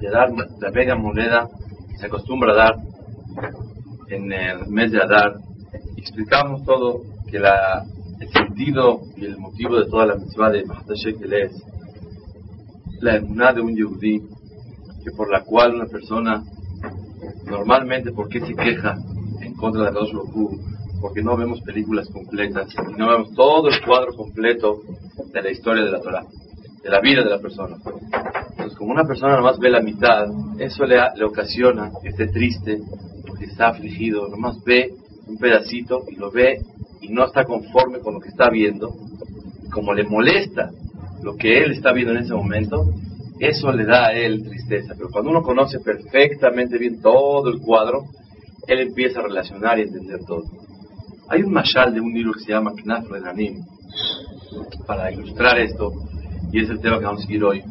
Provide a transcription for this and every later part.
De dar la mega moneda se acostumbra a dar en el mes de Adar. Explicamos todo que la, el sentido y el motivo de toda la mitzvah de Mahtashekel es la emuná de un yehudí, que por la cual una persona normalmente, ¿por qué se queja en contra de Roku? Porque no vemos películas completas y no vemos todo el cuadro completo de la historia de la Torah, de la vida de la persona. Entonces, como una persona nomás ve la mitad, eso le, le ocasiona que esté triste, porque está afligido, nomás ve un pedacito y lo ve y no está conforme con lo que está viendo. Como le molesta lo que él está viendo en ese momento, eso le da a él tristeza. Pero cuando uno conoce perfectamente bien todo el cuadro, él empieza a relacionar y entender todo. Hay un mashal de un libro que se llama Knaf Renanim, para ilustrar esto, y es el tema que vamos a seguir hoy,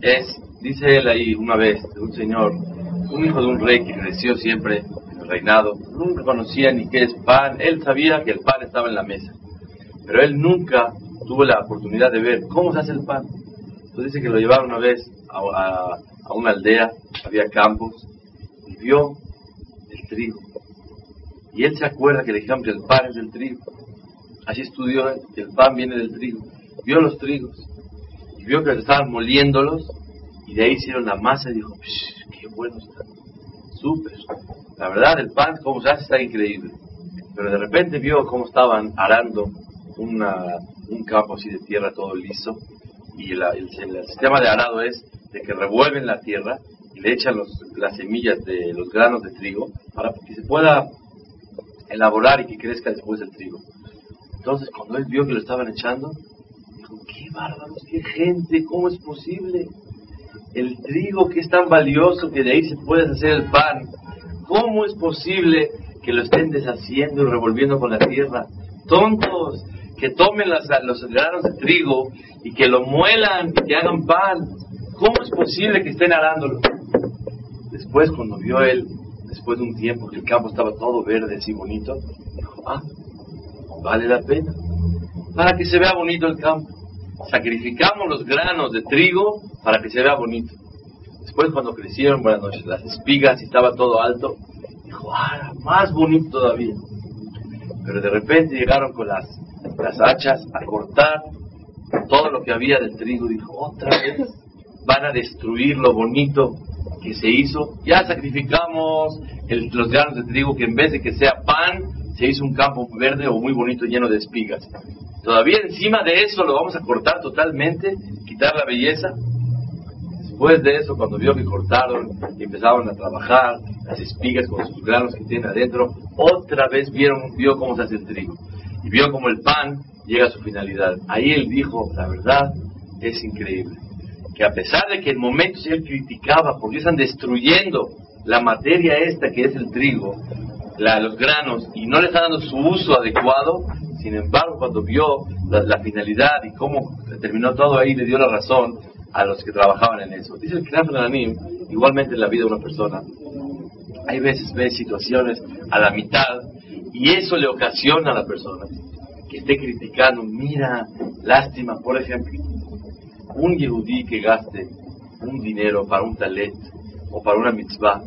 Es, dice él ahí una vez, un señor, un hijo de un rey que creció siempre en el reinado, nunca conocía ni qué es pan, él sabía que el pan estaba en la mesa, pero él nunca tuvo la oportunidad de ver cómo se hace el pan. Entonces dice que lo llevaron una vez a, a una aldea, había campos, y vio el trigo. Y él se acuerda que le dijeron que el pan es del trigo. Así estudió que el pan viene del trigo vio los trigos y vio que estaban moliéndolos y de ahí hicieron la masa y dijo, qué bueno está, súper. La verdad, el pan, como se hace, está increíble. Pero de repente vio cómo estaban arando una, un campo así de tierra todo liso y el, sistema de arado es de que revuelven la tierra y le echan los, las semillas de los granos de trigo para que se pueda elaborar y que crezca después el trigo. Entonces, cuando él vio que lo estaban echando, qué bárbaros, qué gente, ¿cómo es posible? El trigo que es tan valioso que de ahí se puede hacer el pan, ¿cómo es posible que lo estén deshaciendo y revolviendo con la tierra? Tontos, que tomen las, los granos de trigo y que lo muelan y que hagan pan. ¿Cómo es posible que estén arándolo? Después, cuando vio él, después de un tiempo que el campo estaba todo verde, así bonito, dijo, ah, vale la pena, para que se vea bonito el campo sacrificamos los granos de trigo para que se vea bonito. Después cuando crecieron, bueno, las espigas y estaba todo alto, dijo, ah, más bonito todavía. Pero de repente llegaron con las, las hachas a cortar todo lo que había del trigo. Dijo, otra vez van a destruir lo bonito que se hizo. Ya sacrificamos los granos de trigo que en vez de que sea pan, se hizo un campo verde o muy bonito lleno de espigas. Todavía encima de eso lo vamos a cortar totalmente, quitar la belleza. Después de eso, cuando vio que cortaron y empezaron a trabajar las espigas con sus granos que tienen adentro, otra vez vieron, vio cómo se hace el trigo. Y vio cómo el pan llega a su finalidad. Ahí él dijo, la verdad es increíble. Que a pesar de que en momentos él criticaba porque están destruyendo la materia esta que es el trigo, los granos, y no le están dando su uso adecuado, sin embargo, cuando vio la, finalidad y cómo terminó todo ahí, le dio la razón a los que trabajaban en eso. Dice el Knaf igualmente en la vida de una persona, hay veces ve situaciones a la mitad y eso le ocasiona a la persona que esté criticando, mira, lástima, por ejemplo, un yehudí que gaste un dinero para un talet o para una mitzvah,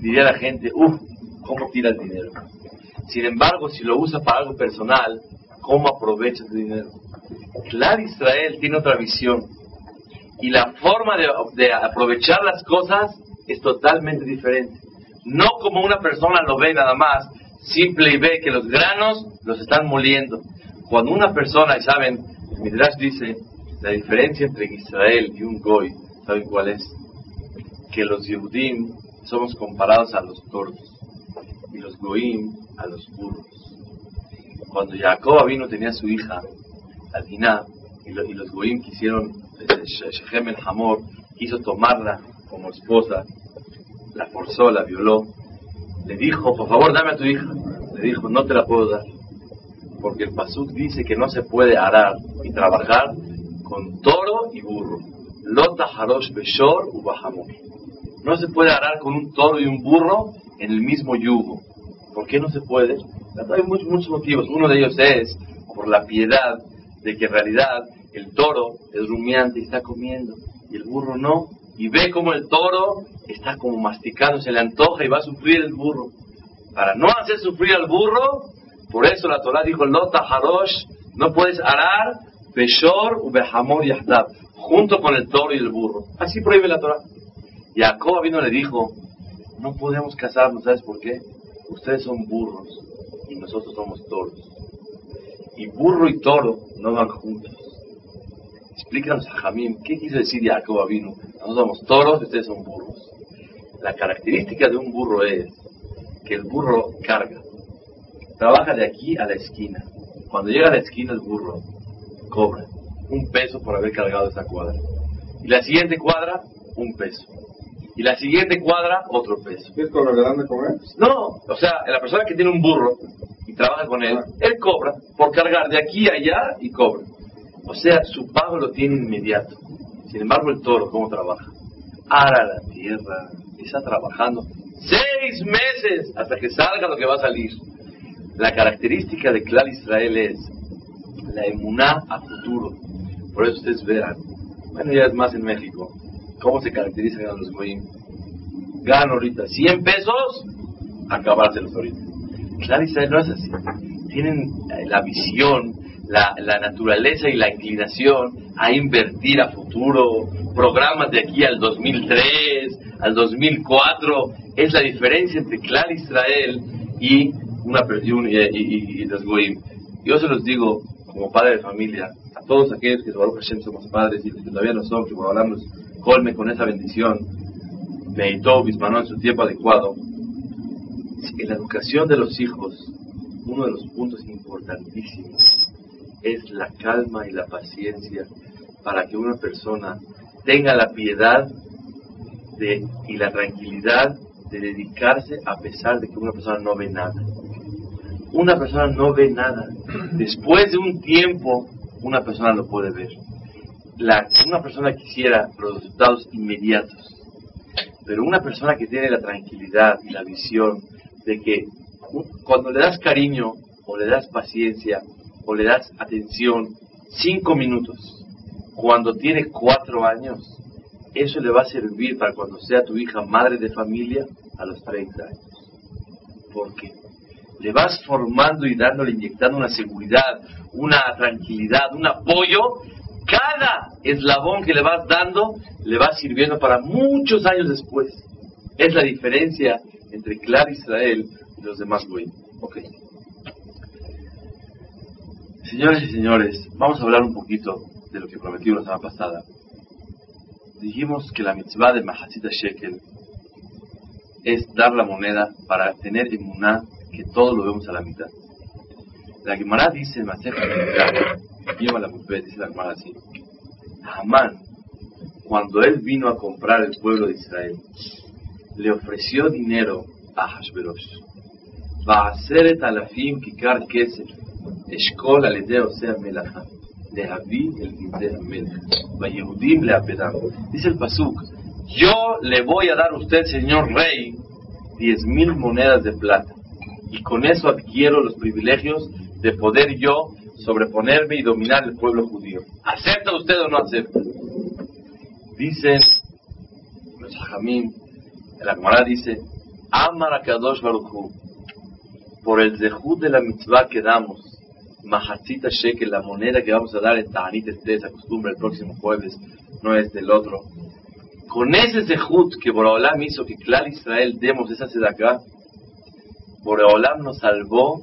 diría a la gente, uff, ¿cómo tira el dinero? Sin embargo, si lo usa para algo personal, ¿cómo aprovecha ese dinero? Claro, Israel tiene otra visión. Y la forma de, aprovechar las cosas es totalmente diferente. No como una persona lo ve nada más, simple y ve que los granos los están moliendo. Cuando una persona, y saben, Midrash dice, la diferencia entre Israel y un Goy, ¿saben cuál es? Que los Yehudim somos comparados a los tordos y los Goim a los burros. Cuando Jacob vino tenía su hija, Adina, y, y los Goim quisieron, Shechem el Hamor, quiso tomarla como esposa, la forzó, la violó, le dijo, por favor, dame a tu hija. Le dijo, no te la puedo dar. Porque el Pasuk dice que no se puede arar y trabajar con toro y burro. Lota harosh beshor u No se puede arar con un toro y un burro en el mismo yugo. ¿Por qué no se puede? Hay muchos, muchos motivos. Uno de ellos es por la piedad de que en realidad el toro es rumiante y está comiendo y el burro no. Y ve como el toro está como masticando, se le antoja y va a sufrir el burro. Para no hacer sufrir al burro, por eso la Torah dijo, Lota Harosh, no puedes arar Beshor u Behamor Yahdab, junto con el toro y el burro. Así prohíbe la Torah. Y Jacob vino le dijo, no podemos casarnos, ¿sabes por qué? Ustedes son burros y nosotros somos toros. Y burro y toro no van juntos. Explícanos a Jamín, ¿qué quiso decir Jacob vino? Nosotros somos toros y ustedes son burros. La característica de un burro es que el burro carga. Trabaja de aquí a la esquina. Cuando llega a la esquina el burro cobra un peso por haber cargado esa cuadra. Y la siguiente cuadra, un peso. Y la siguiente cuadra, otro peso. ¿Es con lo que dan de comer? No, o sea, la persona que tiene un burro y trabaja con él, él cobra por cargar de aquí a allá y cobra. O sea, su pago lo tiene inmediato. Sin embargo, el toro, ¿cómo trabaja? Ara la tierra, está trabajando seis meses hasta que salga lo que va a salir. La característica de Clar Israel es la emuná a futuro. Por eso ustedes verán, bueno, ya es más en México, cómo se caracterizan los goyim. Ganan ahorita 100 pesos, acabárselos ahorita. Clar Israel no es así. Tienen la visión, la, la naturaleza y la inclinación a invertir a futuro, programas de aquí al 2003, al 2004, es la diferencia entre Clar Israel y, una, y, y, los Goim. Yo se los digo, como padre de familia, a todos aquellos que somos padres y que todavía no son, que por hablamos, colme con esa bendición, meditó Bismanó en su tiempo adecuado. En la educación de los hijos, uno de los puntos importantísimos es la calma y la paciencia para que una persona tenga la piedad y la tranquilidad de dedicarse a pesar de que una persona no ve nada. Una persona no ve nada. Después de un tiempo, una persona lo puede ver. Una persona quisiera los resultados inmediatos, pero una persona que tiene la tranquilidad y la visión de que cuando le das cariño o le das paciencia o le das atención cinco minutos, cuando tiene cuatro años, eso le va a servir para cuando sea tu hija madre de familia a los 30 años. ¿Por qué? Le vas formando y dándole, inyectando una seguridad, una tranquilidad, un apoyo. Cada eslabón que le vas dando le va sirviendo para muchos años después. Es la diferencia entre Clar Israel y los demás güey. Ok. Señores y señores, vamos a hablar un poquito de lo que prometí la semana pasada. Dijimos que la mitzvah de Mahasita Shekel es dar la moneda para tener emuná que todo lo vemos a la mitad. La Gemara dice, lleva la dice la Gemara así, Hamán, cuando él vino a comprar el pueblo de Israel, le ofreció dinero a Hashverosh. Va a hacer et alafim kikar kesef, eshkol aledeo sea melacha. Dice el Pasuk, yo le voy a dar a usted, señor rey, diez mil monedas de plata. Y con eso adquiero los privilegios de poder yo sobreponerme y dominar el pueblo judío. ¿Acepta usted o no acepta? Dicen los hajamim, la Gemara dice, Amar a Kadosh por el zehut de la mitzvah que damos, Mahachita Shekel, la moneda que vamos a dar en Ta'anit Esté, esa costumbre el próximo jueves, no es del otro. Con ese Zehut que Boraholam hizo que Clar Israel demos esa acá, Boraholam nos salvó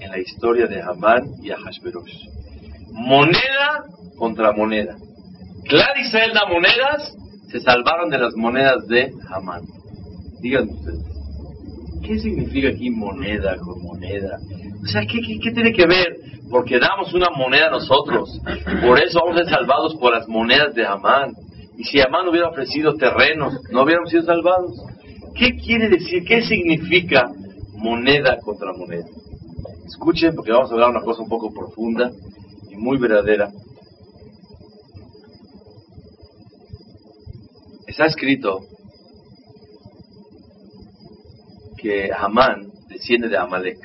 en la historia de Hamán y Ahashverosh. Moneda contra moneda. Clar Israel da monedas, se salvaron de las monedas de Hamán. Díganme ustedes, ¿qué significa aquí moneda con moneda? O sea, ¿qué, tiene que ver? Porque damos una moneda nosotros. Por eso vamos a ser salvados por las monedas de Amán. Y si Amán hubiera ofrecido terrenos, no hubiéramos sido salvados. ¿Qué quiere decir? ¿Qué significa moneda contra moneda? Escuchen, porque vamos a hablar una cosa un poco profunda y muy verdadera. Está escrito que Amán desciende de Amalek.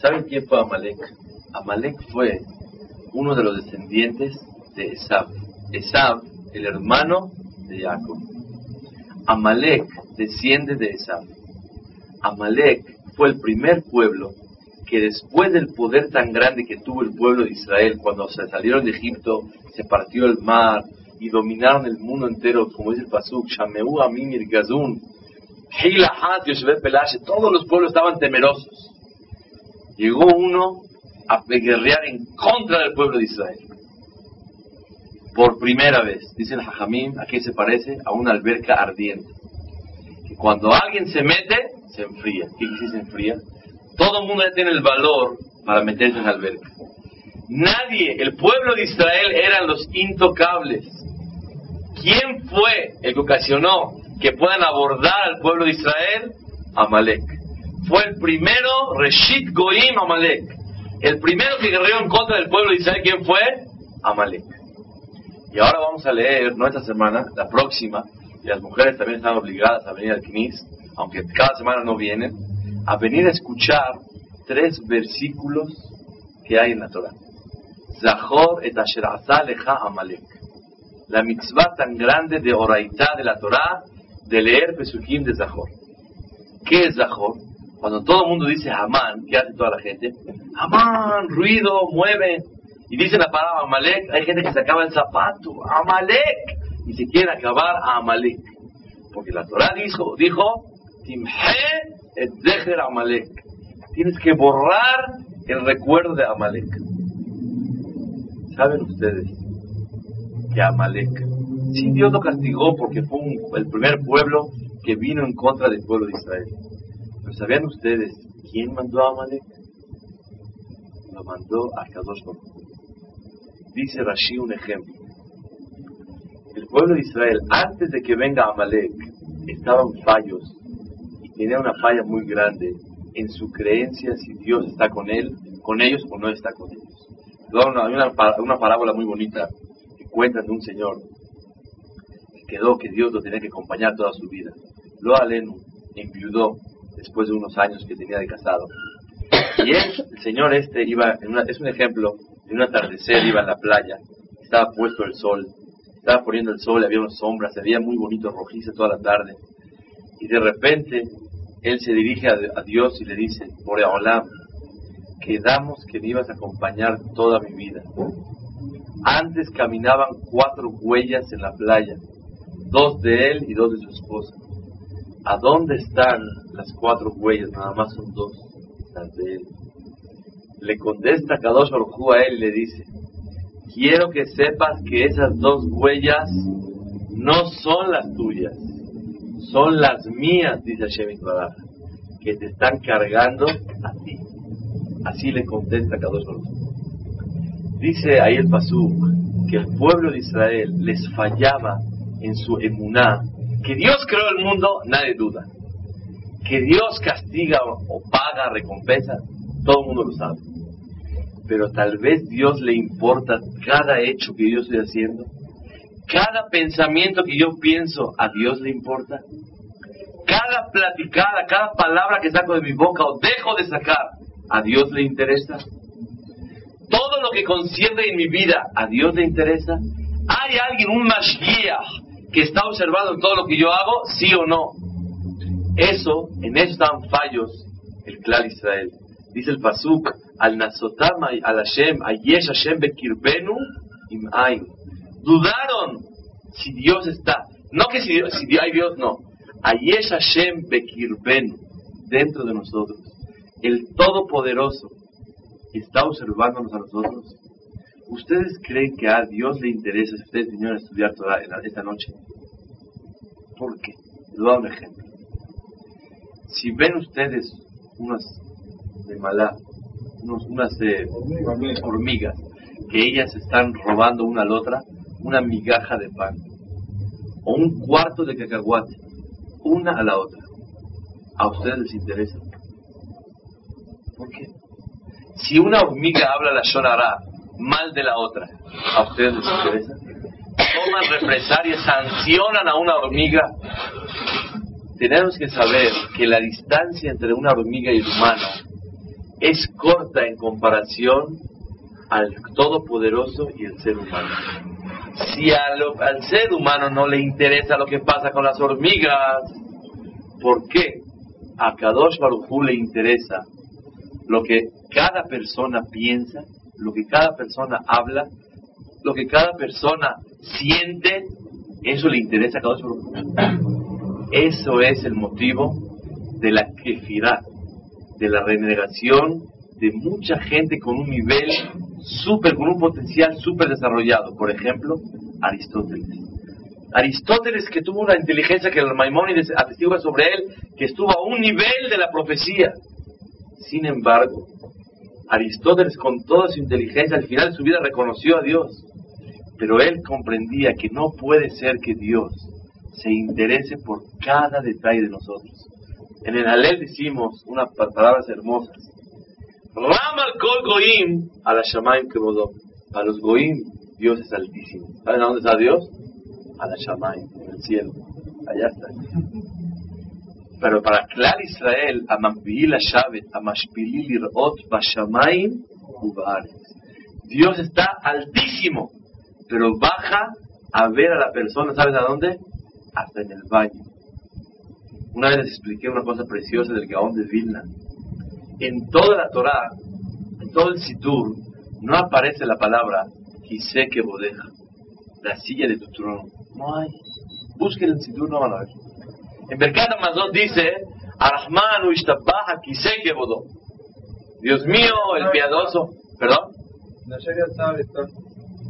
¿Saben quién fue Amalek? Amalek fue uno de los descendientes de Esab. Esab, el hermano de Jacob. Amalek desciende de Esab. Amalek fue el primer pueblo que después del poder tan grande que tuvo el pueblo de Israel cuando se salieron de Egipto, se partió el mar y dominaron el mundo entero, como dice el Pasuk, Shameu Amimir Gazun, todos los pueblos estaban temerosos. Llegó uno a guerrear en contra del pueblo de Israel. Por primera vez, dice el Jajamim, ¿a qué se parece? A una alberca ardiente. Que cuando alguien se mete, se enfría. ¿Qué se enfría? Todo el mundo ya tiene el valor para meterse en la alberca. Nadie, el pueblo de Israel eran los intocables. ¿Quién fue el que ocasionó que puedan abordar al pueblo de Israel? Amalek. Fue el primero, Reshit Goim Amalek. El primero que guerreó en contra del pueblo de Israel, ¿quién fue? Amalek. Y ahora vamos a leer, no esta semana, la próxima, y las mujeres también están obligadas a venir al Knis, aunque cada semana no vienen, a venir a escuchar tres versículos que hay en la Torah. Zahor et asher Amalek. La mitzvah tan grande de oraitá de la Torah, de leer Pesukim de Zahor. ¿Qué es Zahor? Cuando todo el mundo dice Amán, ¿qué hace toda la gente? Amán, ruido, mueve. Y dice la palabra Amalek, hay gente que se acaba el zapato, Amalek, y se quiere acabar a Amalek. Porque la Torah dijo, dijo, Timhe Dejer Amalek. Tienes que borrar el recuerdo de Amalek. ¿Saben ustedes que Amalek, si Dios lo castigó porque fue el primer pueblo que vino en contra del pueblo de Israel? Pero ¿sabían ustedes quién mandó a Amalek? Lo mandó a Kadosh Dice Rashi un ejemplo. El pueblo de Israel, antes de que venga Amalek, estaban fallos tenía una falla muy grande en su creencia si Dios está con él, con ellos o no está con ellos. Hay una, una parábola muy bonita que cuentan de un señor que quedó que Dios lo tenía que acompañar toda su vida. Lo Alenu enviudó después de unos años que tenía de casado. Y él, el señor este, iba, en una, es un ejemplo, de un atardecer iba a la playa, estaba puesto el sol, estaba poniendo el sol, había unas sombras, se veía muy bonito, rojizo toda la tarde. Y de repente, él se dirige a, Dios y le dice, Olam, quedamos que me ibas a acompañar toda mi vida. Antes caminaban cuatro huellas en la playa, dos de él y dos de su esposa. ¿A dónde están las cuatro huellas? Nada más son dos, las de él. Le contesta Kadosh Baruj a él y le dice, quiero que sepas que esas dos huellas no son las tuyas, son las mías, dice Hashem Baraj, que te están cargando a ti. Así le contesta Kadosh Baruj Dice ahí el Pasuk que el pueblo de Israel les fallaba en su emuná que Dios creó el mundo, nadie duda. Que Dios castiga o paga recompensa, todo el mundo lo sabe. Pero tal vez Dios le importa cada hecho que yo estoy haciendo. Cada pensamiento que yo pienso, a Dios le importa. Cada platicada, cada palabra que saco de mi boca o dejo de sacar, a Dios le interesa. Todo lo que concierne en mi vida, a Dios le interesa. Hay alguien, un mashgiach, que está observando todo lo que yo hago, sí o no. Eso, en eso están fallos el clan Israel. Dice el Pasuk, al Nasotam al Hashem, Ayesh Hashem Bekirbenu im Dudaron si Dios está. No que si, si hay Dios, no. Ayesh Hashem Bekirbenu, dentro de nosotros. El Todopoderoso está observándonos a nosotros. ¿Ustedes creen que a Dios le interesa si ustedes vinieron a estudiar toda esta noche? ¿Por qué? Les voy a dar un ejemplo. Si ven ustedes unas de malá, unas de hormigas, que ellas están robando una a la otra una migaja de pan. o un cuarto de cacahuate, una a la otra. ¿A ustedes les interesa? ¿Por qué? Si una hormiga habla la shonara mal de la otra, ¿a ustedes les interesa? Toman represalias, sancionan a una hormiga. Tenemos que saber que la distancia entre una hormiga y el humano es corta en comparación al Todopoderoso y el ser humano. Si al ser humano no le interesa lo que pasa con las hormigas, ¿por qué a Kadosh Baruj le interesa lo que cada persona piensa, lo que cada persona habla, lo que cada persona siente, eso le interesa a Kadosh Baruj Eso es el motivo de la kefirá, de la renegación de mucha gente con un nivel súper, con un potencial súper desarrollado. Por ejemplo, Aristóteles. Aristóteles que tuvo una inteligencia que el Maimónides atestigua sobre él, que estuvo a un nivel de la profecía. Sin embargo, Aristóteles con toda su inteligencia al final de su vida reconoció a Dios. Pero él comprendía que no puede ser que Dios se interese por cada detalle de nosotros. En el Alel decimos unas palabras hermosas. Goim a la shamayim que A los goim Dios es altísimo. ¿Saben a dónde está Dios? A la shamayim, en el cielo. Allá está. Pero para Clar Israel, a la Shavet, a Mashpili Lirot, Bashamayim, Dios está altísimo, pero baja a ver a la persona, ¿sabes a dónde? Hasta en el baño. Una vez les expliqué una cosa preciosa del Gaón de Vilna. En toda la Torah, en todo el Sidur, no aparece la palabra que bodeja, la silla de tu trono. No hay. Busquen el Sidur, no van a ver. En Berkat Amazon dice, Arahmanu Ishtabaha Kiseke Bodó. Dios mío, el piadoso. ¿Perdón?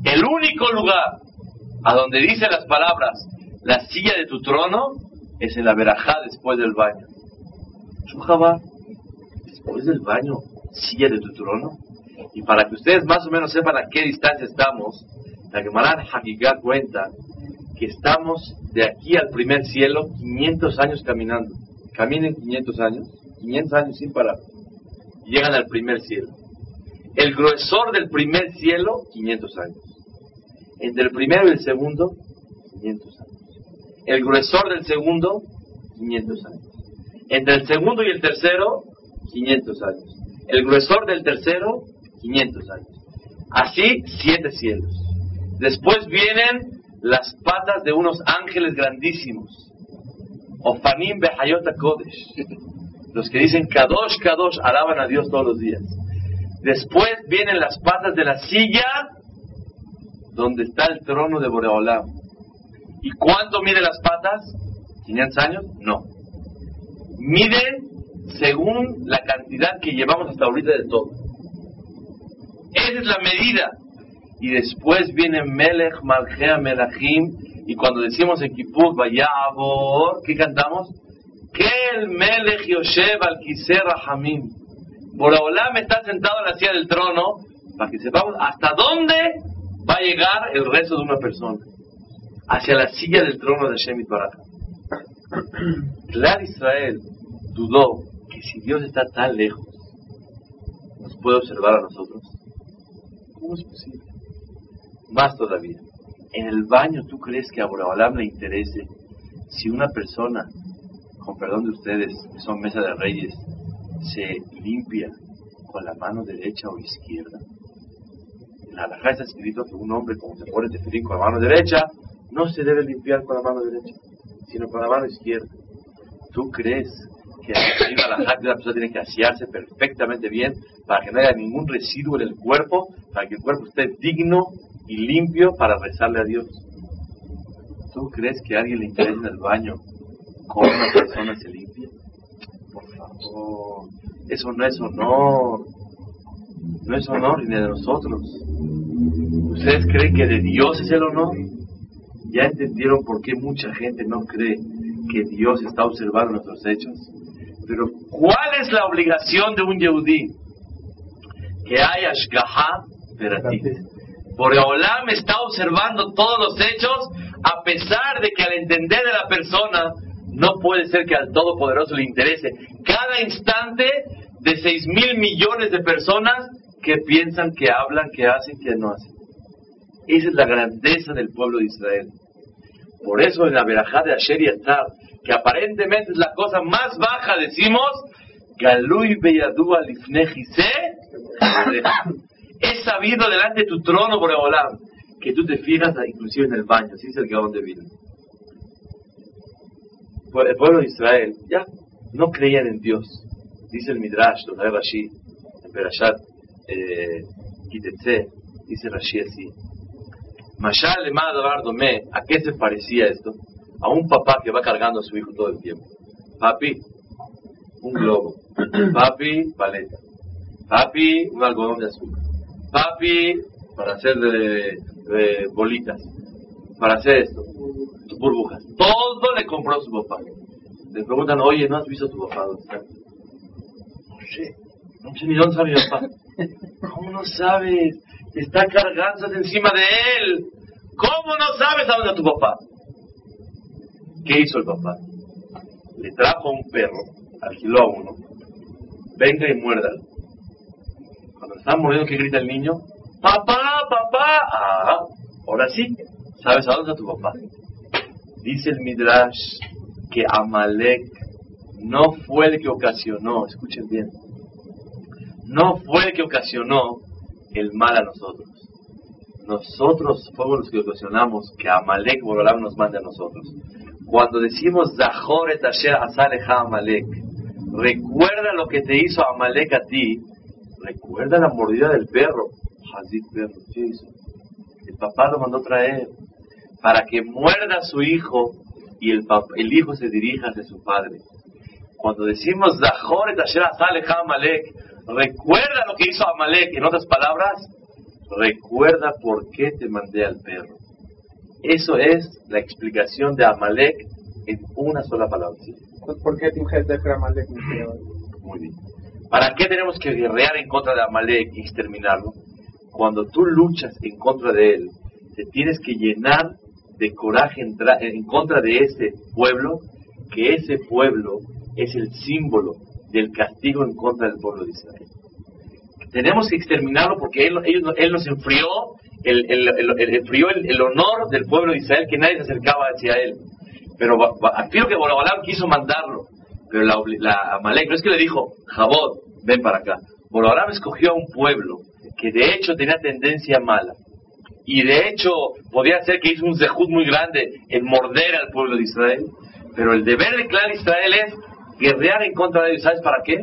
El único lugar a donde dice las palabras, la silla de tu trono, es en la verajá después del baño. Shujaba, después del baño, silla de tu trono. Y para que ustedes más o menos sepan a qué distancia estamos, la Gemara cuenta que estamos de aquí al primer cielo 500 años caminando. Caminen 500 años, 500 años sin parar. Y llegan al primer cielo. El gruesor del primer cielo, 500 años. Entre el primero y el segundo, 500 años. El gruesor del segundo, 500 años. Entre el segundo y el tercero, 500 años. El gruesor del tercero, 500 años. Así, siete cielos. Después vienen las patas de unos ángeles grandísimos. Ofanim Behayota Kodesh. Los que dicen Kadosh, Kadosh, alaban a Dios todos los días. Después vienen las patas de la silla donde está el trono de Boreolam. ¿Y cuánto mide las patas? ¿500 años? No. Mide según la cantidad que llevamos hasta ahorita de todo. Esa es la medida y después viene Melech, Malchea, Melachim, y cuando decimos en Kippur, Vayabor, ¿qué cantamos? Que el Melech Yoshev al Rahamim. Boraholam está sentado en la silla del trono, para que sepamos hasta dónde va a llegar el resto de una persona. Hacia la silla del trono de Shemit Barak. Clar Israel dudó que si Dios está tan lejos, nos puede observar a nosotros. ¿Cómo es posible? Más todavía, en el baño, ¿tú crees que a Borabalam le interese si una persona, con perdón de ustedes, que son mesa de reyes, se limpia con la mano derecha o izquierda? En la está escrito que un hombre, como se pone tefirín con la mano derecha, no se debe limpiar con la mano derecha, sino con la mano izquierda. ¿Tú crees que la la persona tiene que asearse perfectamente bien para que no haya ningún residuo en el cuerpo, para que el cuerpo esté digno y limpio para rezarle a Dios. ¿Tú crees que a alguien le interesa en el baño cómo una persona se limpia? Por favor, eso no es honor. No es honor ni de nosotros. ¿Ustedes creen que de Dios es el honor? Ya entendieron por qué mucha gente no cree que Dios está observando nuestros hechos. Pero ¿cuál es la obligación de un Yehudí? Que haya Ashgaha Peratit. Boreolam está observando todos los hechos a pesar de que al entender de la persona, no puede ser que al Todopoderoso le interese cada instante de seis mil millones de personas que piensan, que hablan, que hacen, que no hacen. Esa es la grandeza del pueblo de Israel. Por eso en la verajá de Asher y Atzar, que aparentemente es la cosa más baja, decimos, Galui Beyadua Es sabido delante de tu trono, Boreolam, que tú te fijas inclusive en el baño, así es el Gaón de vida. El pueblo de Israel ya no creían en Dios. Dice el Midrash, lo trae Rashi, en Perashat eh, dice Rashi así. Mashal le ¿a qué se parecía esto? A un papá que va cargando a su hijo todo el tiempo. Papi, un globo. Papi, paleta. Papi, un algodón de azúcar. Papi, para hacer de, bolitas. Para hacer esto. Burbujas. Todo le compró a su papá. Le preguntan, oye, ¿no has visto a tu papá? ¿Dónde está? No sé. No sé ni dónde está mi papá. ¿Cómo no sabes? Está cargando encima de él. ¿Cómo no sabes a dónde está tu papá? ¿Qué hizo el papá? Le trajo un perro, alquiló a uno. Venga y muérdalo. Cuando está muriendo, ¿qué grita el niño? ¡Papá, papá! Ah, ahora sí, ¿sabes a dónde está tu papá? Dice el Midrash que Amalek no fue el que ocasionó, escuchen bien, no fue el que ocasionó el mal a nosotros. Nosotros fuimos los que ocasionamos que Amalek Borolam nos mande a nosotros. Cuando decimos Zahor et Asher Amalek, recuerda lo que te hizo Amalek a ti, recuerda la mordida del perro. Hazit perro, ¿qué hizo? El papá lo mandó traer para que muerda a su hijo y el, hijo se dirija hacia su padre. Cuando decimos Zahor et Asher Amalek, Recuerda lo que hizo Amalek. En otras palabras, recuerda por qué te mandé al perro. Eso es la explicación de Amalek en una sola palabra. Pues, ¿Por qué de Amalek? Muy bien. ¿Para qué tenemos que guerrear en contra de Amalek y exterminarlo? Cuando tú luchas en contra de él, te tienes que llenar de coraje en contra de ese pueblo, que ese pueblo es el símbolo del castigo en contra del pueblo de Israel. Tenemos que exterminarlo porque Él, él nos enfrió, el, el, el, enfrió el, honor del pueblo de Israel que nadie se acercaba hacia Él. Pero afirmo que Borobalam quiso mandarlo, pero la, la Amalek, no es que le dijo, Jabot, ven para acá. Borobalam escogió a un pueblo que de hecho tenía tendencia mala. Y de hecho podía ser que hizo un zehut muy grande en morder al pueblo de Israel. Pero el deber del clan de Israel es guerrear en contra de ellos. ¿Sabes para qué?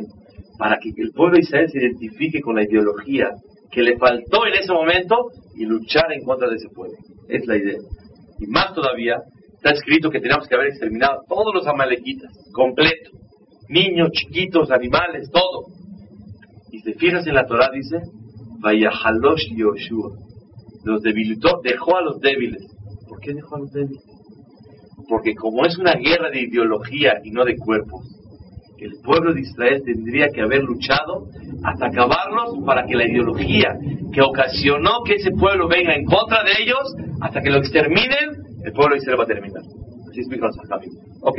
Para que el pueblo de Israel se identifique con la ideología que le faltó en ese momento y luchar en contra de ese pueblo. Es la idea. Y más todavía, está escrito que tenemos que haber exterminado todos los amalequitas, completo. Niños, chiquitos, animales, todo. Y si fijas en la Torah, dice, Vayahalosh Yoshua. Los debilitó, dejó a los débiles. ¿Por qué dejó a los débiles? Porque como es una guerra de ideología y no de cuerpos, el pueblo de Israel tendría que haber luchado hasta acabarlos para que la ideología que ocasionó que ese pueblo venga en contra de ellos, hasta que lo exterminen, el pueblo de Israel va a terminar. Así explica Ok.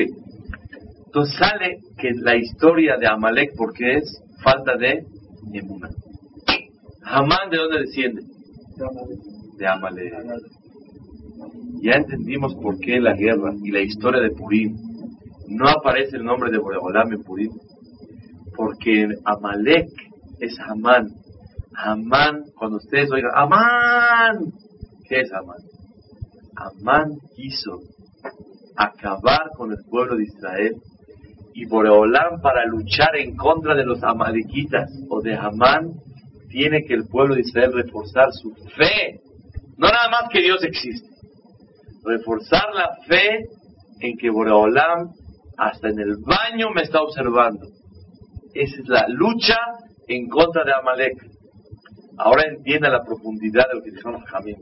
Entonces sale que la historia de Amalek, porque es falta de Nemuna. Hamán, ¿de dónde desciende? De Amalek. Ya entendimos por qué la guerra y la historia de Purim no aparece el nombre de Boreolam en Purim, porque Amalek es Amán. Amán, cuando ustedes oigan, Amán, ¿qué es Amán? Amán quiso acabar con el pueblo de Israel y Boreolam para luchar en contra de los amalequitas o de Amán tiene que el pueblo de Israel reforzar su fe. No nada más que Dios existe. Reforzar la fe en que Boreolam hasta en el baño me está observando. Esa es la lucha en contra de Amalek. Ahora entienda la profundidad de lo que dijeron Jamín.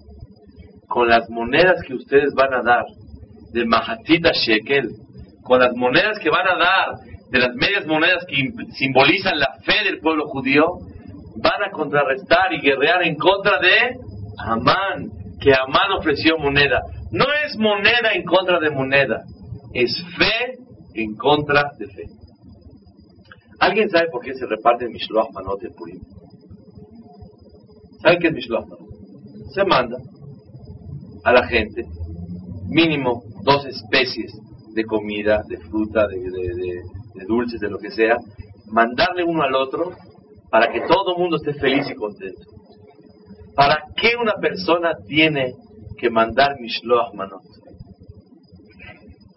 Con las monedas que ustedes van a dar de Mahatita Shekel, con las monedas que van a dar de las medias monedas que simbolizan la fe del pueblo judío, van a contrarrestar y guerrear en contra de Amán, que Amán ofreció moneda. No es moneda en contra de moneda, es fe en contra de fe. ¿Alguien sabe por qué se reparte Mishloach Manot en Purim? ¿Saben qué es Mishloach Manot? Se manda a la gente mínimo dos especies de comida, de fruta, de, de dulces, de lo que sea, mandarle uno al otro para que todo el mundo esté feliz y contento. ¿Para qué una persona tiene que mandar Mishloach Manot?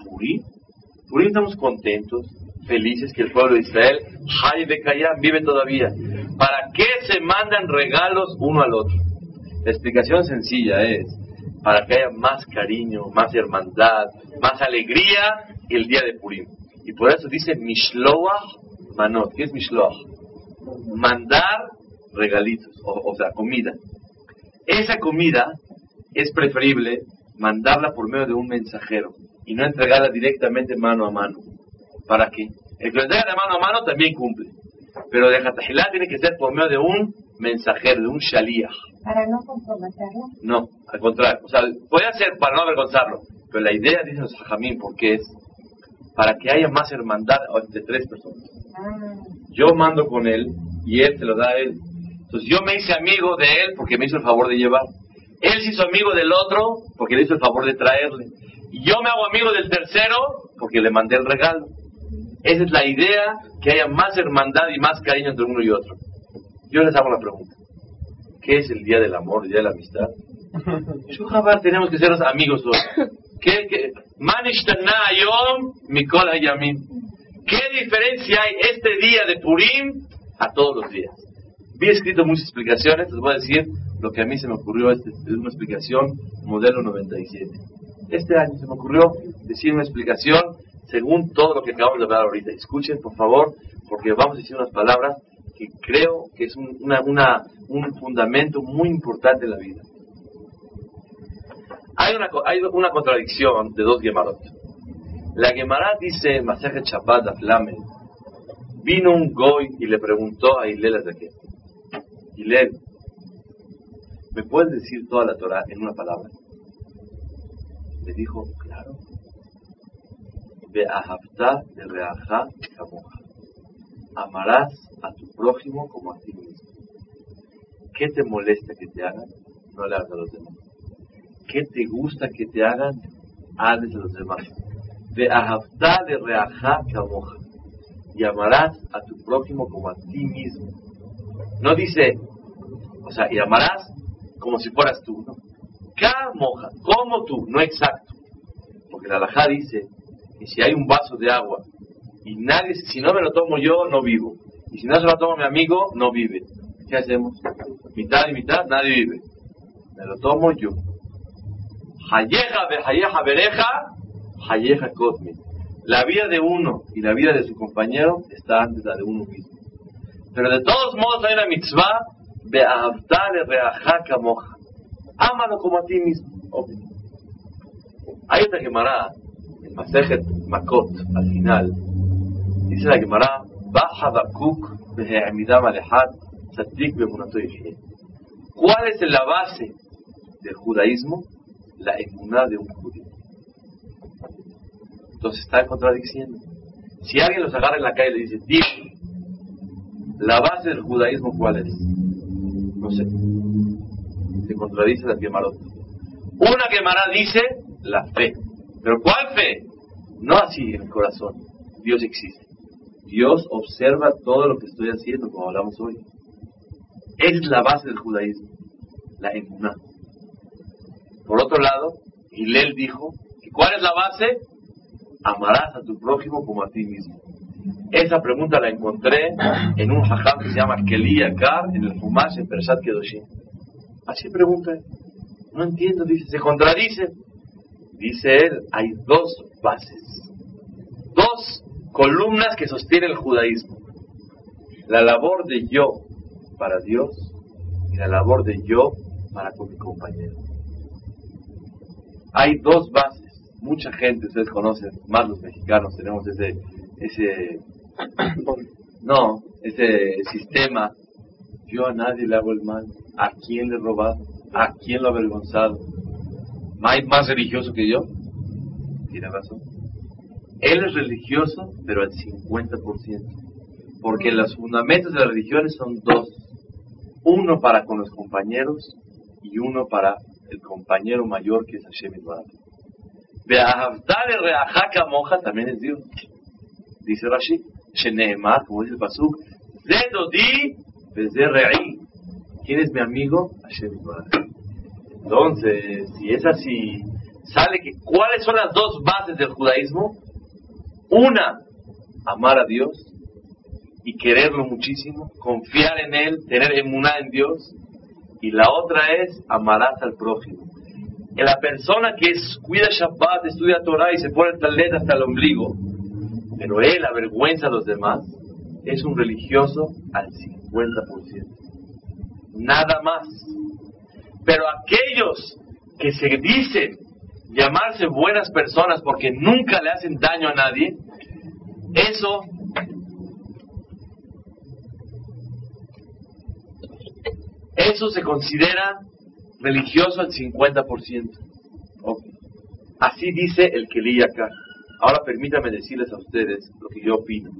Purim. Purim estamos contentos, felices que el pueblo de Israel, Hay Bekayam, vive todavía. ¿Para qué se mandan regalos uno al otro? La explicación sencilla es para que haya más cariño, más hermandad, más alegría el día de Purim. Y por eso dice Mishloach Manot. ¿Qué es Mishloach? Mandar regalitos, o, o sea, comida. Esa comida es preferible mandarla por medio de un mensajero y no entregarla directamente mano a mano. ¿Para qué? El que lo entrega de mano a mano también cumple. Pero de Hatahilá tiene que ser por medio de un mensajero, de un shaliach. ¿Para no comprometerlo? No, al contrario. O sea, puede ser para no avergonzarlo. Pero la idea, dicen los hajamim, porque es para que haya más hermandad entre tres personas. Ah, Yo mando con él y él se lo da a él. Entonces yo me hice amigo de él porque me hizo el favor de llevar. Él se hizo amigo del otro porque le hizo el favor de traerle. Yo me hago amigo del tercero porque le mandé el regalo. Esa es la idea, que haya más hermandad y más cariño entre uno y otro. Yo les hago la pregunta. ¿Qué es el día del amor, el día de la amistad? Shuhabar, tenemos que ser los amigos hoy. ¿Qué. ¿Qué diferencia hay este día de Purim a todos los días? Vi escrito muchas explicaciones, les voy a decir lo que a mí se me ocurrió, este, es una explicación modelo 97. Este año se me ocurrió decir una explicación según todo lo que acabamos de hablar ahorita. Escuchen, por favor, porque vamos a decir unas palabras que creo que es un, una, una, un fundamento muy importante en la vida. Hay una, hay una contradicción de dos Gemarot. La Gemara dice, Masejet Shabbat Aflame, vino un Goy y le preguntó a Hillel de qué. Hillel, ¿me puedes decir toda la Torah en una palabra? Le dijo, claro. Be'ahavta de reaja kamoja. Amarás a tu prójimo como a ti mismo. ¿Qué te molesta que te hagan? No le hagas a los demás. ¿Qué te gusta que te hagan? Hazles a los demás. Be'ahavta de reaja kamoja. Y amarás a tu prójimo como a ti mismo. No dice, o sea, y amarás como si fueras tú, ¿no? Kamoja, como tú, no exacto. Porque la alajá dice que si hay un vaso de agua y nadie, si no me lo tomo yo, no vivo. Y si no se lo toma mi amigo, no vive. ¿Qué hacemos? Mitad y mitad, nadie vive. Me lo tomo yo. Hayeja hayeja bereja, hayeja kotmi. La vida de uno y la vida de su compañero está antes de la de uno mismo. Pero de todos modos hay una mitzvah, be'ahavtale reaja kamoja. Ámalo como a ti mismo. Hay otra Gemara, en Masejet Makot, al final, dice la Gemara. ¿Cuál es la base del judaísmo? La emuná de un judío. Entonces está contradiciendo. Si alguien los agarra en la calle y le dice, dime, la base del judaísmo cuál es? No sé. Se contradice la Gemarot. Una Gemara dice la fe. ¿Pero cuál fe? No así en el corazón. Dios existe. Dios observa todo lo que estoy haciendo, como hablamos hoy. Es la base del judaísmo, la emuná. Por otro lado, Hillel dijo, ¿y cuál es la base? Amarás a tu prójimo como a ti mismo. Esa pregunta la encontré en un hajam que se llama Keli Yakar, en el Fumash, en Pershat Kedoshim. Así pregunta él. No entiendo, dice, se contradice. Dice él, hay dos bases, dos columnas que sostienen el judaísmo. La labor de yo para Dios y la labor de yo para con mi compañero. Hay dos bases. Mucha gente, ustedes conocen, más los mexicanos, tenemos ese, ese, no, ese sistema. Yo a nadie le hago el mal. ¿A quién le he robado? ¿A quién lo he avergonzado? ¿Hay más religioso que yo? Tiene razón. Él es religioso, pero al 50%. Porque los fundamentos de las religiones son dos. Uno para con los compañeros y uno para el compañero mayor que es Hashem Itbaraj. Beahavdale reajaka moja también es Dios. Dice Rashi, como dice el Pasuk, Zedodi re'i. ¿Quién es mi amigo? Hashem. Entonces, si es así, sale que ¿cuáles son las dos bases del judaísmo? Una, amar a Dios y quererlo muchísimo, confiar en Él, tener emuná en Dios. Y la otra es amarás al prójimo. Que la persona que es, cuida Shabbat, estudia Torah y se pone el talet hasta el ombligo, pero él avergüenza a los demás, es un religioso al 50%. Nada más. Pero aquellos que se dicen llamarse buenas personas porque nunca le hacen daño a nadie, eso eso se considera religioso al 50%. Así dice el acá. Ahora permítame decirles a ustedes lo que yo opino.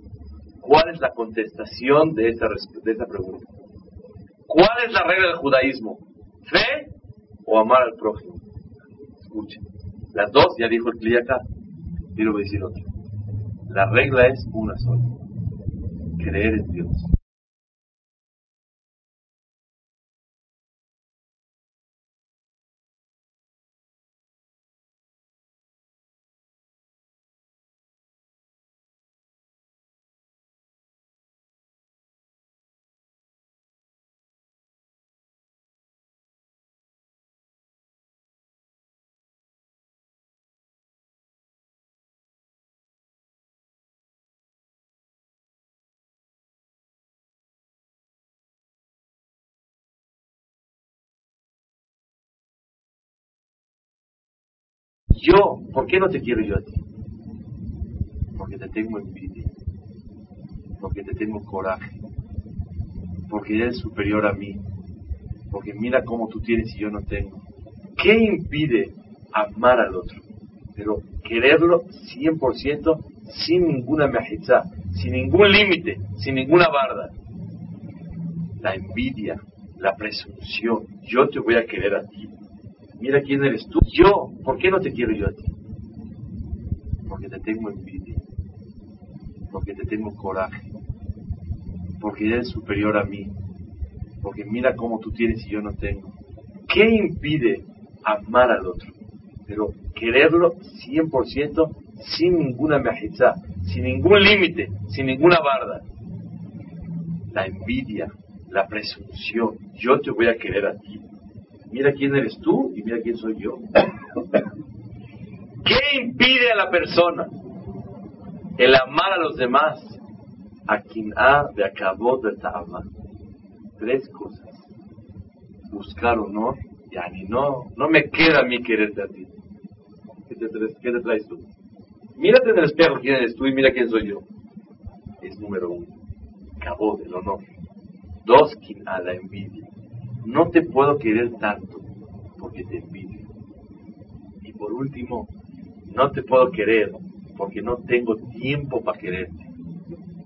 ¿Cuál es la contestación de esta, de esta pregunta? ¿Cuál es la regla del judaísmo? ¿Fe o amar al prójimo? Escuchen. Las dos, ya dijo el que acá. Quiero decir otra. La regla es una sola. Creer en Dios. Yo, ¿por qué no te quiero yo a ti? Porque te tengo envidia, porque te tengo coraje, porque eres superior a mí, porque mira cómo tú tienes y yo no tengo. ¿Qué impide amar al otro? Pero quererlo 100% sin ninguna majestad, sin ningún límite, sin ninguna barda. La envidia, la presunción, yo te voy a querer a ti, Mira quién eres tú. Yo, ¿por qué no te quiero yo a ti? Porque te tengo envidia, porque te tengo coraje, porque eres superior a mí, porque mira cómo tú tienes y yo no tengo. ¿Qué impide amar al otro? Pero quererlo 100% sin ninguna majestad, sin ningún límite, sin ninguna barda. La envidia, la presunción, yo te voy a querer a ti Mira quién eres tú y mira quién soy yo. ¿Qué impide a la persona el amar a los demás? A quien ha de acabó de ama. Tres cosas. Buscar honor. Ya ni no, no me queda a mí quererte a ti. ¿Qué te, qué te traes tú? Mírate en el espejo quién eres tú y mira quién soy yo. Es número uno. Acabó del honor. Dos, quien a la envidia no te puedo querer tanto porque te envidio. Y por último, no te puedo querer porque no tengo tiempo para quererte.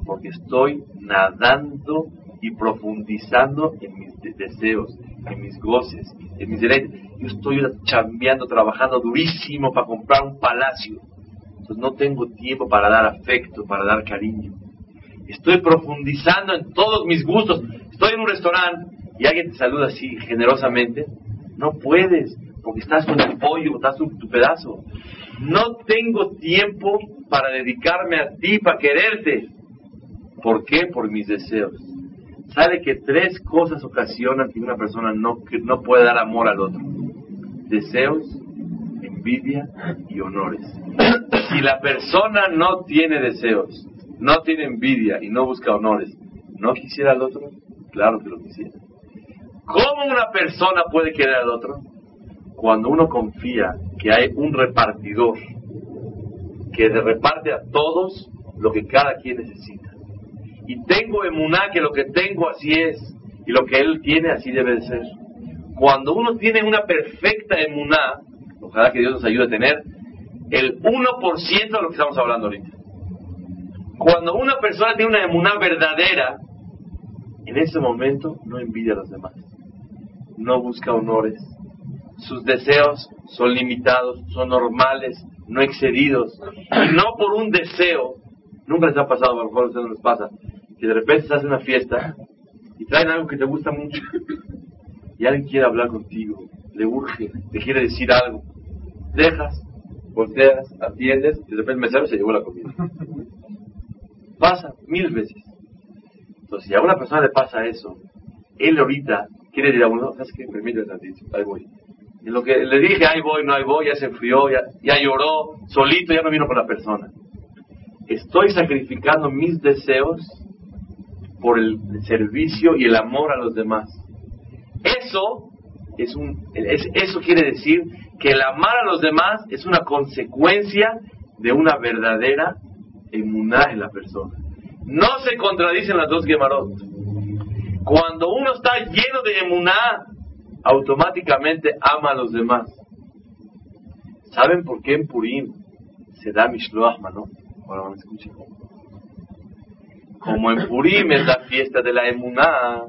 Porque estoy nadando y profundizando en mis deseos, en mis goces, en mis derechos. Yo estoy chambeando, trabajando durísimo para comprar un palacio. Entonces no tengo tiempo para dar afecto, para dar cariño. Estoy profundizando en todos mis gustos. Estoy en un restaurante y alguien te saluda así generosamente, no puedes, porque estás con el pollo, estás con tu pedazo. No tengo tiempo para dedicarme a ti, para quererte. ¿Por qué? Por mis deseos. Sale que tres cosas ocasionan que una persona no, no puede dar amor al otro. Deseos, envidia y honores. Si la persona no tiene deseos, no tiene envidia y no busca honores, ¿no quisiera al otro? Claro que lo quisiera. ¿Cómo una persona puede querer al otro? Cuando uno confía que hay un repartidor que le reparte a todos lo que cada quien necesita. Y tengo emuná que lo que tengo así es, y lo que él tiene así debe de ser. Cuando uno tiene una perfecta emuná, Ojalá que Dios nos ayude a tener el 1% de lo que estamos hablando ahorita. Cuando una persona tiene una emuná verdadera, en ese momento no envidia a los demás, no busca honores, sus deseos son limitados, son normales, no excedidos, no por un deseo, nunca les ha pasado, a lo mejor a ustedes no les pasa, que de repente se hace una fiesta y traen algo que te gusta mucho, y alguien quiere hablar contigo, le urge, te quiere decir algo, dejas, volteas, atiendes, y de repente el mesero se llevó la comida. Pasa mil veces. Entonces, si a una persona le pasa eso, él ahorita quiere decir a uno, ¿sabes qué? Permíteme tantito, ahí voy. En lo que le dije, ahí voy, no ahí voy, ya se enfrió, ya, ya lloró, solito, ya no vino con la persona. Estoy sacrificando mis deseos por el servicio y el amor a los demás. Eso es un, es- eso quiere decir que el amar a los demás es una consecuencia de una verdadera emuná en la persona. No se contradicen las dos Gemarot. Cuando uno está lleno de emuná, automáticamente ama a los demás. ¿Saben por qué en Purim se da Mishloach Manot? Ahora van a escuchar. Como en Purim es la fiesta de la emuná,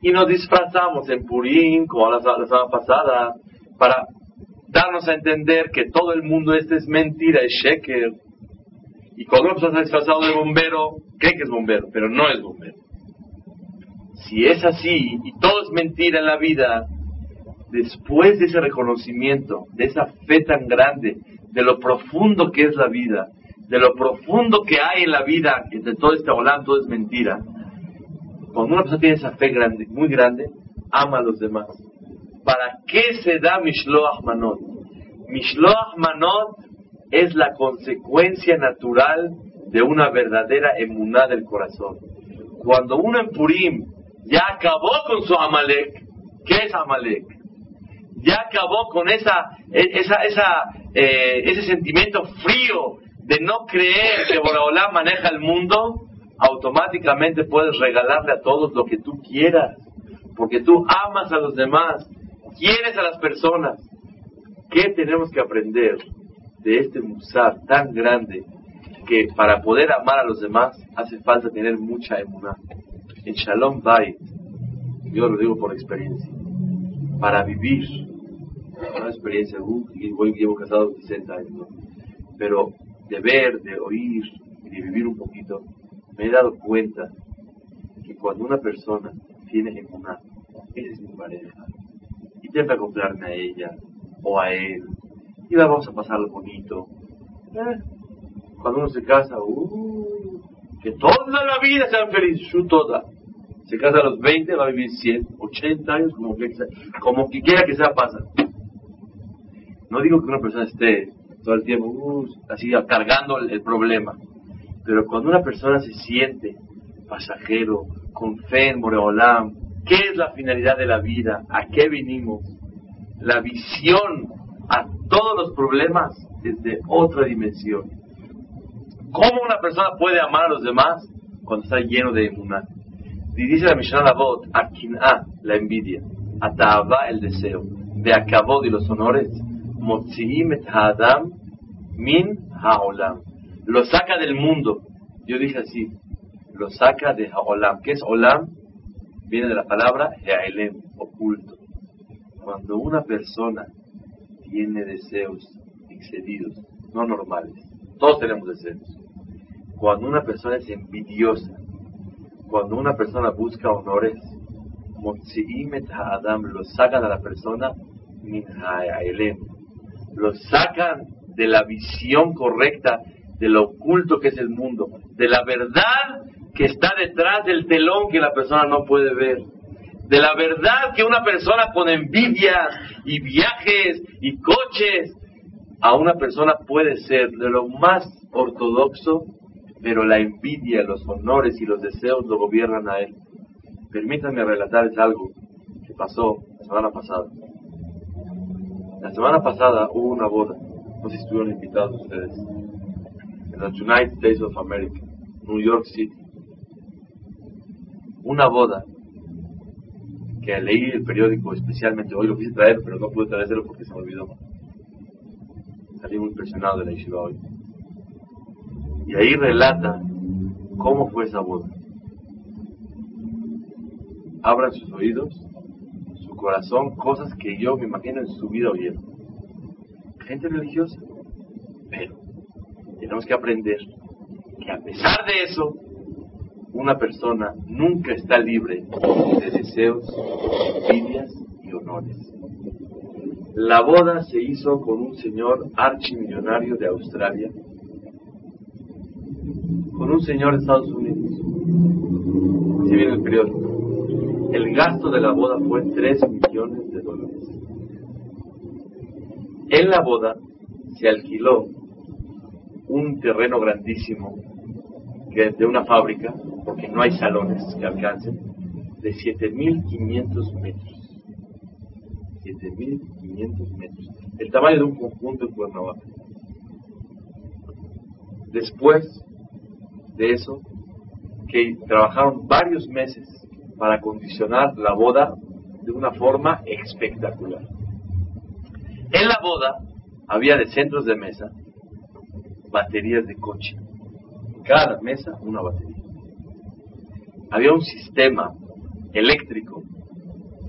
y nos disfrazamos en Purim, como la, la semana pasada, para darnos a entender que todo el mundo este es mentira, es sheker. Y cuando persona está disfrazado de bombero, cree que es bombero, pero no es bombero. Si es así y todo es mentira en la vida, después de ese reconocimiento, de esa fe tan grande, de lo profundo que es la vida, de lo profundo que hay en la vida, que de todo este volante todo es mentira, cuando una persona tiene esa fe grande, muy grande, ama a los demás. ¿Para qué se da Mishloach Manot? Mishloach Manot es la consecuencia natural de una verdadera emuná del corazón. Cuando uno en Purim ya acabó con su Amalek, ¿qué es Amalek? Ya acabó con esa, e- eh, ese sentimiento frío de no creer que Boraholam maneja el mundo, automáticamente puedes regalarle a todos lo que tú quieras, porque tú amas a los demás, quieres a las personas. ¿Qué tenemos que aprender de este musar tan grande que para poder amar a los demás hace falta tener mucha emuná? En Shalom Bay, yo lo digo por experiencia, para vivir, una experiencia, voy, llevo casado 60 años, pero de ver, de oír y de vivir un poquito, me he dado cuenta que cuando una persona tiene emuná, esa es mi pareja, y tengo a ella o a él, y vamos a pasarlo bonito. Eh, Cuando uno se casa, uh, que toda la vida sean felices, su toda. Se casa a los 20, va a vivir 100, 80 años, como que, como que quiera que sea pasa. No digo que una persona esté todo el tiempo uh, así cargando el, problema, pero cuando una persona se siente pasajero, con fe en Boreolam, ¿qué es la finalidad de la vida? ¿A qué vinimos? La visión a todos los problemas desde otra dimensión. ¿Cómo una persona puede amar a los demás cuando está lleno de emuná? Y dice la Mishnah Lavot, a Kin'a, la envidia, a Ta'avá, el deseo, de Akabod y los honores, Motziim et Ha'adam min Ha'olam. Lo saca del mundo. Yo dije así, lo saca de Ha'olam. ¿Qué es Olam? Viene de la palabra Ha'elem, oculto. Cuando una persona tiene deseos excedidos, no normales, todos tenemos deseos. Cuando una persona es envidiosa, cuando una persona busca honores, Ha'adam, lo sacan a la persona. Lo sacan de la visión correcta de lo oculto que es el mundo, de la verdad que está detrás del telón que la persona no puede ver, de la verdad que una persona con envidia y viajes y coches, a una persona puede ser de lo más ortodoxo, pero la envidia, los honores y los deseos lo gobiernan a él. Permítanme relatarles algo que pasó la semana pasada. La semana pasada hubo una boda, no sé si estuvieron invitados ustedes, en los United States of America, New York City. Una boda que leí el periódico especialmente hoy, lo quise traer, pero no pude traérselo porque se me olvidó. salí muy impresionado de la yeshiva hoy. Y ahí relata cómo fue esa boda. Abran sus oídos, su corazón, cosas que yo me imagino en su vida oyeron. Gente religiosa. Pero tenemos que aprender que a pesar de eso, una persona nunca está libre de deseos, envidias y honores. La boda se hizo con un señor archimillonario de Australia, con un señor de Estados Unidos. Si viene el periódico. El gasto de la boda fue 3 millones de dólares. En la boda se alquiló un terreno grandísimo que de una fábrica, porque no hay salones que alcancen, de 7.500 metros. 7.500 metros. El tamaño de un conjunto en Cuernavaca. Después de eso, que trabajaron varios meses para condicionar la boda de una forma espectacular. En la boda había de centros de mesa baterías de coche. Cada mesa una batería. Había un sistema eléctrico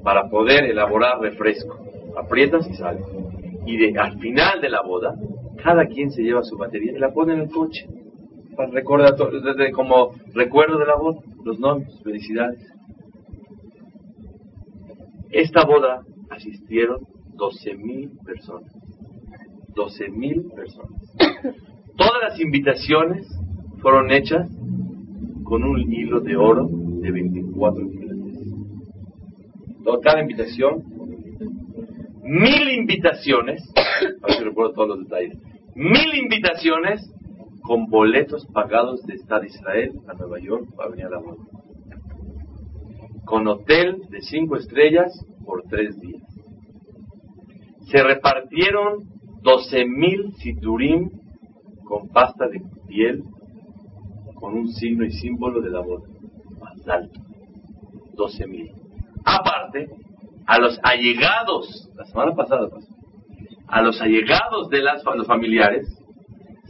para poder elaborar refresco. Aprietas y sale. Y de, al final de la boda, cada quien se lleva su batería y la pone en el coche. Para desde como recuerdo de la boda, los nombres, felicidades. Esta boda asistieron 12.000 personas. 12.000 personas. Todas las invitaciones fueron hechas con un hilo de oro de 24 quilates. Cada invitación, mil invitaciones, a ver si recuerdo todos los detalles, mil invitaciones con boletos pagados de Estado Israel a Nueva York para venir a la boda. Con hotel de cinco estrellas por tres días. Se repartieron 12.000 siturim con pasta de piel con un signo y símbolo de la boda. Más alto. 12.000. Aparte, a los allegados, la semana pasada a los allegados de los familiares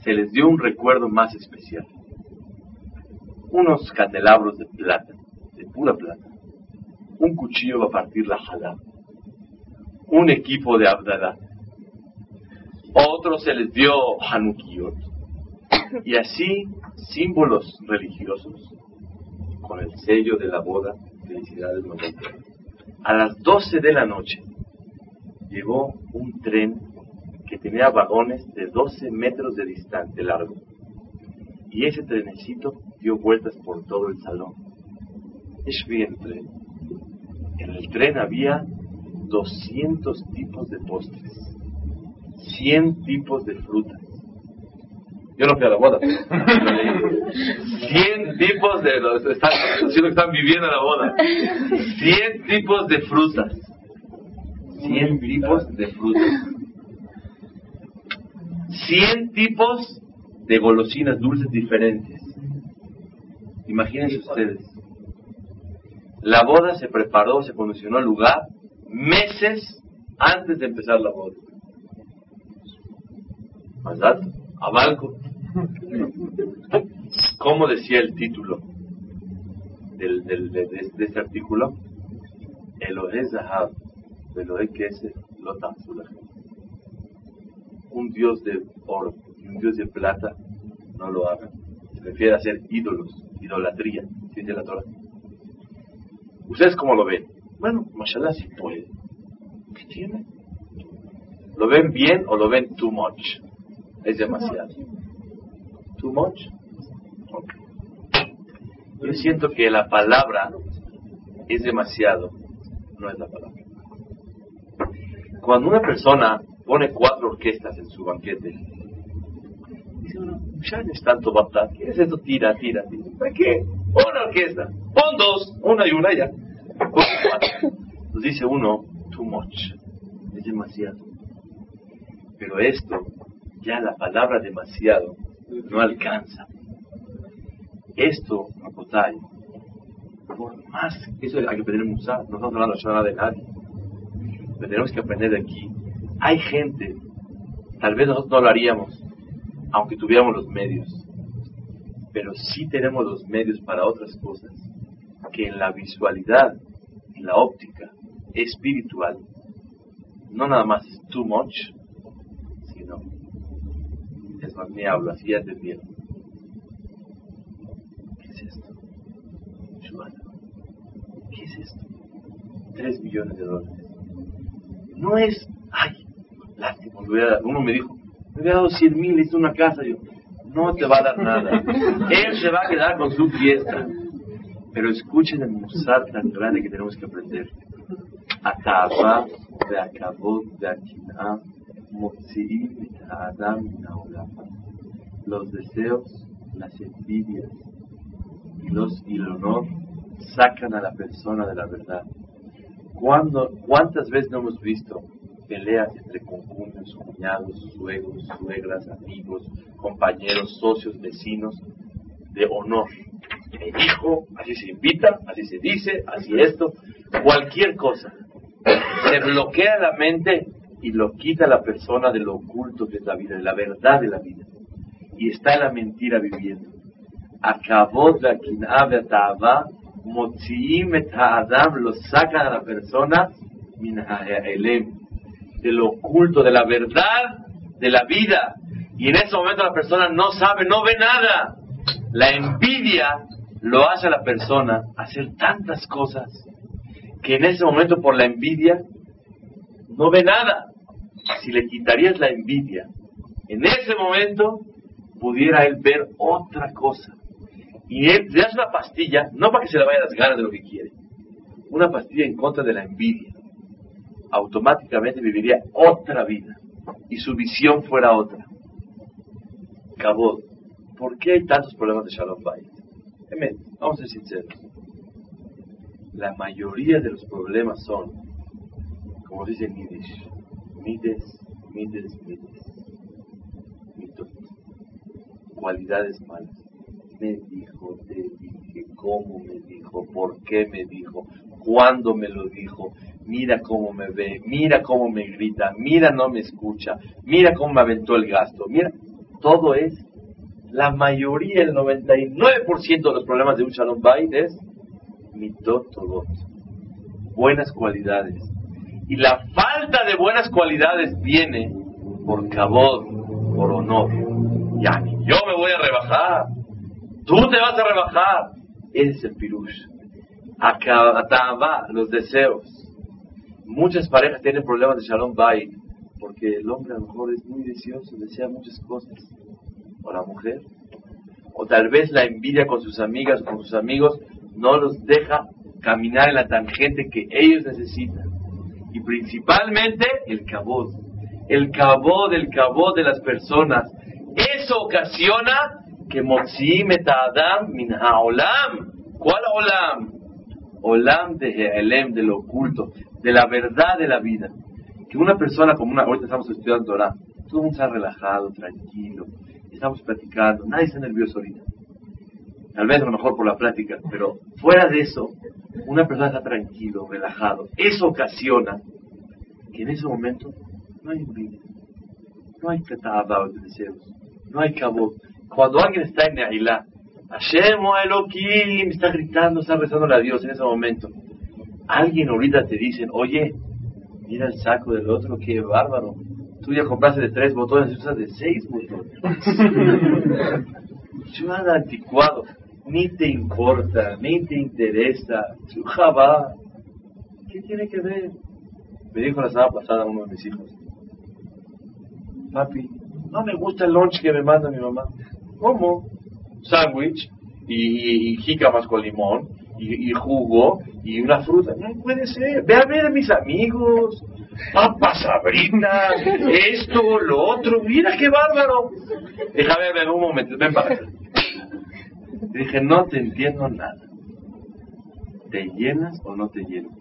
se les dio un recuerdo más especial. Unos candelabros de plata, de pura plata. Un cuchillo para partir la jalá. Un equipo de abdalá. Otros se les dio hanukiyot y así, símbolos religiosos, con el sello de la boda, felicidades A las 12 de la noche llegó un tren que tenía vagones de 12 metros de distancia largo. Y ese trenecito dio vueltas por todo el salón. Es bien tren. En el tren había 200 tipos de postres, 100 tipos de frutas, yo no fui a la boda. 100 tipos de los están, que están viviendo la boda. 100 tipos de frutas. 100 tipos de frutas. 100 tipos de golosinas dulces diferentes. Imagínense ustedes. La boda se preparó, se condicionó el lugar meses antes de empezar la boda. Más alto, a Balco. ¿Cómo decía el título del, del, de, de, este artículo? Elohe Zahab, Elohe Kesef, Lota Un dios de oro y un dios de plata no lo hagan. Se refiere a hacer ídolos, idolatría, dice la Torah. ¿Ustedes cómo lo ven? Bueno, mashallah si puede. ¿Qué tiene? ¿Lo ven bien o lo ven too much? Es demasiado. Too much? Yo siento que la palabra es demasiado, no es la palabra. Cuando una persona pone cuatro orquestas en su banquete, dice uno, ya no es tanto baptá, ¿qué es esto? Tira, tira, tira. ¿Para qué? Una orquesta, pon dos, una y una ya. Nos dice uno, too much, es demasiado. Pero esto, ya la palabra demasiado, no alcanza. Esto, Rapotay, por más, eso hay que aprender usar, no estamos hablando nada de nadie, tenemos que aprender de aquí. Hay gente Tal vez nosotros no lo haríamos, aunque tuviéramos los medios. Pero sí tenemos los medios para otras cosas que en la visualidad, en la óptica espiritual, no nada más es too much, sino es más, me hablo, así ya entendieron. ¿Qué es esto? ¿qué es esto? Tres millones de dólares. No es, lástima, uno me dijo, me hubiera dado cien mil, hizo una casa, yo, no te va a dar nada. Él se va a quedar con su fiesta. Pero escuchen el musar tan grande que tenemos que aprender. Ataba de acabó de akina adam Los deseos, las envidias y, los, y el honor sacan a la persona de la verdad. ¿Cuándo, ¿Cuántas veces no hemos visto peleas entre concuños, cuñados, suegros, suegras, amigos, compañeros, socios, vecinos, de honor? Me dijo, así se invita, así se dice, así esto, cualquier cosa. Se bloquea la mente y lo quita la persona de lo oculto que es la vida, de la verdad de la vida. Y está la mentira viviendo. Acabó de Adam lo saca a la persona de lo oculto, de la verdad de la vida. Y en ese momento la persona no sabe, no ve nada. La envidia lo hace a la persona hacer tantas cosas que en ese momento por la envidia no ve nada. Si le quitarías la envidia, en ese momento pudiera él ver otra cosa. Y él le das una pastilla, no para que se le vaya las ganas de lo que quiere, una pastilla en contra de la envidia. Automáticamente viviría otra vida y su visión fuera otra. Cabot, ¿por qué hay tantos problemas de Shalom Bay? Vamos a ser sinceros. La mayoría de los problemas son, como dice Yiddish, mides, mides, mides. Mitos. Cualidades malas. Me dijo, te dije, cómo me dijo, por qué me dijo, cuándo me lo dijo, mira cómo me ve, mira cómo me grita, mira no me escucha, mira cómo me aventó el gasto, mira, todo es la mayoría, el 99% de los problemas de un Shalom Bait es mitotodot, buenas cualidades. Y la falta de buenas cualidades viene por cabod, por honor. Ya ni yo me voy a rebajar, tú te vas a rebajar. Ese es el pirush. Acaba los deseos. Muchas parejas tienen problemas de Shalom Bait porque el hombre a lo mejor es muy deseoso, desea muchas cosas o la mujer, o tal vez la envidia con sus amigas, con sus amigos, no los deja caminar en la tangente que ellos necesitan. Y principalmente el cabot, el cabot, el cabot de las personas. Eso ocasiona que Motzi Adam min haolam. ¿Cuál olam? Olam de He'elem, de lo oculto, de la verdad de la vida. Que una persona como una, ahorita estamos estudiando Torah, todo el mundo está relajado, tranquilo, estamos platicando, nadie está nervioso ahorita. Tal vez a lo mejor por la plática, pero fuera de eso, una persona está tranquilo, relajado. Eso ocasiona que en ese momento no hay envidia, no hay de deseos, no hay cabo. Cuando alguien está en Neilá, Hashem o Elohim está gritando, está rezando a Dios en ese momento. Alguien ahorita te dice, oye, mira el saco del otro, qué bárbaro Tú ya compraste de tres botones y usas de seis botones. Chuada anticuado. Ni te importa, ni te interesa. Chujaba. ¿Qué tiene que ver? Me dijo la semana pasada uno de mis hijos. Papi, no me gusta el lunch que me manda mi mamá. ¿Cómo? Sándwich y, y, con limón y, y, jugo y una fruta. No puede ser. Ve a ver a mis amigos papas sabrina, esto, lo otro, mira qué bárbaro. Déjame ver un momento, ven para acá. Dije, no te entiendo nada. ¿Te llenas o no te llenas?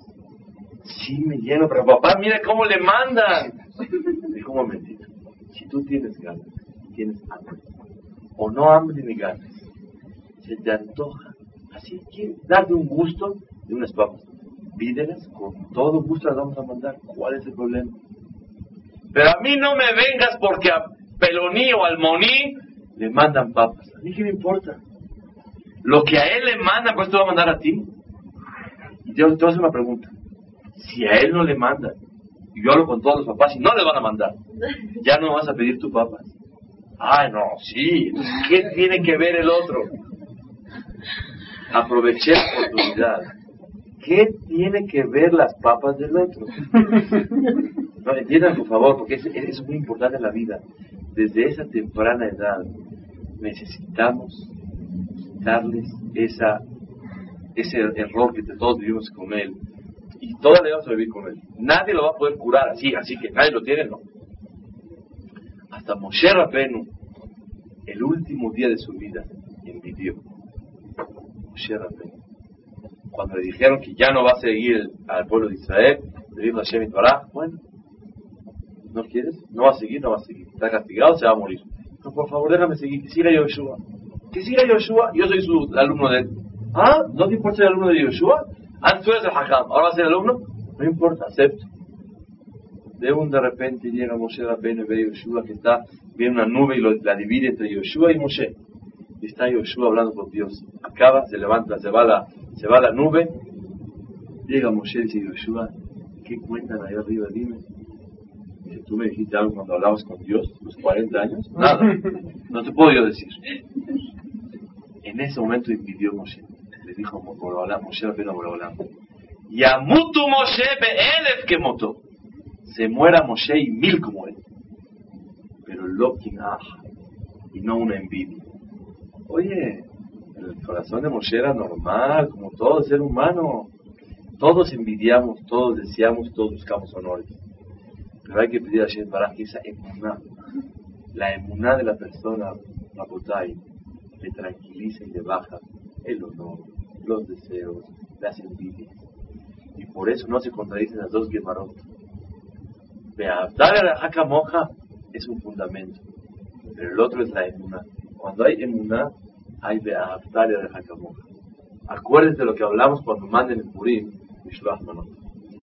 Sí, me lleno, pero papá, mira cómo le mandan. Dijo un momentito. Si tú tienes ganas, tienes hambre, o no hambre ni ganas, se te antoja, así que darte un gusto de unas papas pídelas, con todo gusto las vamos a mandar. ¿Cuál es el problema? Pero a mí no me vengas porque a Peloní o al Moní le mandan papas. A mí qué me importa. Lo que a él le mandan, pues te va a mandar a ti. Y te, te voy a hacer una pregunta. Si a él no le mandan, y yo hablo con todos los papás y no le van a mandar, ya no vas a pedir tu papas. Ay, no, sí. ¿Qué tiene que ver el otro? Aproveché la oportunidad. ¿Qué tiene que ver las papas del otro? No, entiendan por favor, porque es, es muy importante en la vida. Desde esa temprana edad necesitamos darles esa, ese error que todos vivimos con él. Y todos le vamos a vivir con él. Nadie lo va a poder curar así, así que nadie lo tiene, no. Hasta Moshe Rabenu, el último día de su vida, envidió. Moshe Rabenu. Cuando le dijeron que ya no va a seguir al pueblo de Israel, le dijo a Hashem Torah, bueno, ¿no quieres? No va a seguir, no va a seguir. Está castigado, se va a morir. No, por favor, déjame seguir, que siga Yoshua. Que siga Yoshua, yo soy su alumno de él. ¿Ah? ¿No te importa ser alumno de Yoshua? Antes tú eres el Hakam, ahora vas a ser alumno. No importa, acepto. De un de repente llega Moshe Rabbeinu y ve a Yoshua que está, viene una nube y lo, la divide entre Yoshua y Moshe. Y está Yoshua hablando con Dios. Acaba, se levanta, se va la, se va la nube. Llega Moshe y dice Yoshua, ¿qué cuentan ahí arriba? Dime. Dice, ¿tú me dijiste algo cuando hablabas con Dios, los 40 años? Nada. No te puedo yo decir. En ese momento impidió Moshe. Le dijo Moshe Rabbeinu a Borolam. Yamutu Moshe be'elef que motó. Se muera Moshe y mil como él. Pero lo y no una envidia. Oye, el corazón de Moshe era normal, como todo ser humano. Todos envidiamos, todos deseamos, todos buscamos honores. Pero hay que pedir a Shem para que esa emuná, la emuná de la persona, Rabotai, le tranquiliza y le baja el honor, los deseos, las envidias. Y por eso no se contradicen las dos Gemarot. Beabdar la Haka Moja es un fundamento, pero el otro es la emuná. Cuando hay emuná, hay Beabdar la Haka Moja. Acuérdense de lo que hablamos cuando manden el Purim, Mishloach Manot.